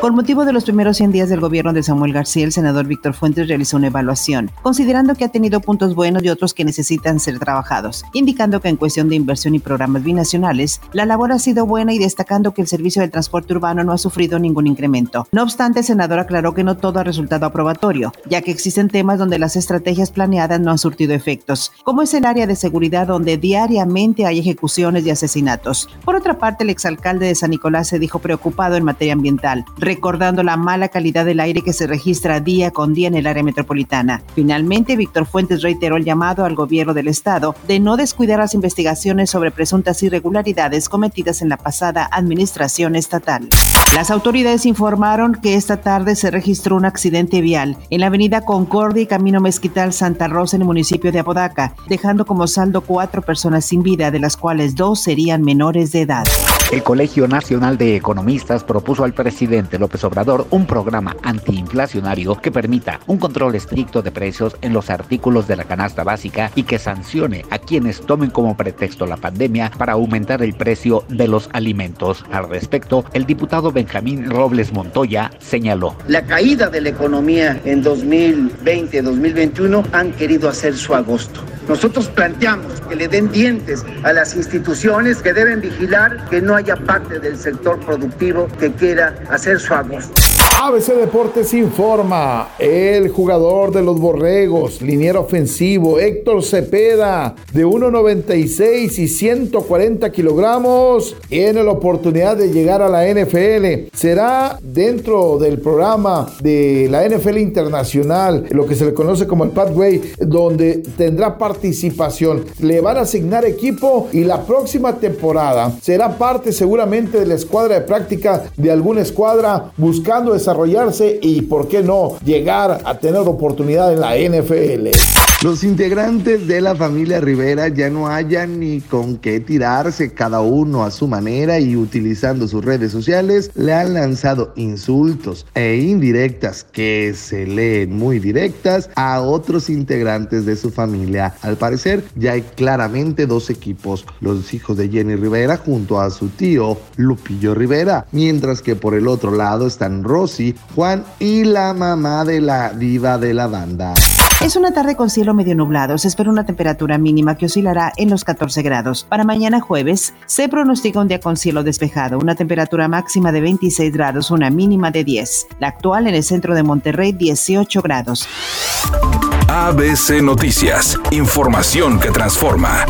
Con motivo de los primeros 100 días del gobierno de Samuel García, el senador Víctor Fuentes realizó una evaluación, considerando que ha tenido puntos buenos y otros que necesitan ser trabajados, indicando que en cuestión de inversión y programas binacionales, la labor ha sido buena y destacando que el servicio del transporte urbano no ha sufrido ningún incremento. No obstante, el senador aclaró que no todo ha resultado aprobatorio, ya que existen temas donde las estrategias planeadas no han surtido efectos, como es el área de seguridad donde diariamente hay ejecuciones y asesinatos. Por otra parte, el exalcalde de San Nicolás se dijo preocupado en materia ambiental, recordando la mala calidad del aire que se registra día con día en el área metropolitana. Finalmente, Víctor Fuentes reiteró el llamado al gobierno del estado de no descuidar las investigaciones sobre presuntas irregularidades cometidas en la pasada administración estatal. Las autoridades informaron que esta tarde se registró un accidente vial en la avenida Concordia y Camino Mezquital Santa Rosa en el municipio de Apodaca, dejando como saldo cuatro personas sin vida, de las cuales dos serían menores de edad. El Colegio Nacional de Economistas propuso al presidente López Obrador un programa antiinflacionario que permita un control estricto de precios en los artículos de la canasta básica y que sancione a quienes tomen como pretexto la pandemia para aumentar el precio de los alimentos. Al respecto, el diputado Benjamín Robles Montoya señaló. La caída de la economía en 2020-2021 han querido hacer su agosto. Nosotros planteamos que le den dientes a las instituciones que deben vigilar que no haya parte del sector productivo que quiera hacer su agosto. ABC Deportes informa, el jugador de los Borregos, liniero ofensivo, Héctor Cepeda, de 1,96 y 140 kilogramos, tiene la oportunidad de llegar a la NFL. Será dentro del programa de la NFL Internacional, lo que se le conoce como el Pathway, donde tendrá participación. Le van a asignar equipo y la próxima temporada será parte seguramente de la escuadra de práctica de alguna escuadra buscando esa desarrollarse y, ¿por qué no?, llegar a tener oportunidad en la NFL. Los integrantes de la familia Rivera ya no hayan ni con qué tirarse, cada uno a su manera y utilizando sus redes sociales, le han lanzado insultos e indirectas que se leen muy directas a otros integrantes de su familia. Al parecer ya hay claramente dos equipos, los hijos de Jenny Rivera junto a su tío Lupillo Rivera, mientras que por el otro lado están Rosy, Juan y la mamá de la diva de la banda. Es una tarde con cielo medio nublado. Se espera una temperatura mínima que oscilará en los 14 grados. Para mañana jueves se pronostica un día con cielo despejado, una temperatura máxima de 26 grados, una mínima de 10. La actual en el centro de Monterrey 18 grados. ABC Noticias, información que transforma.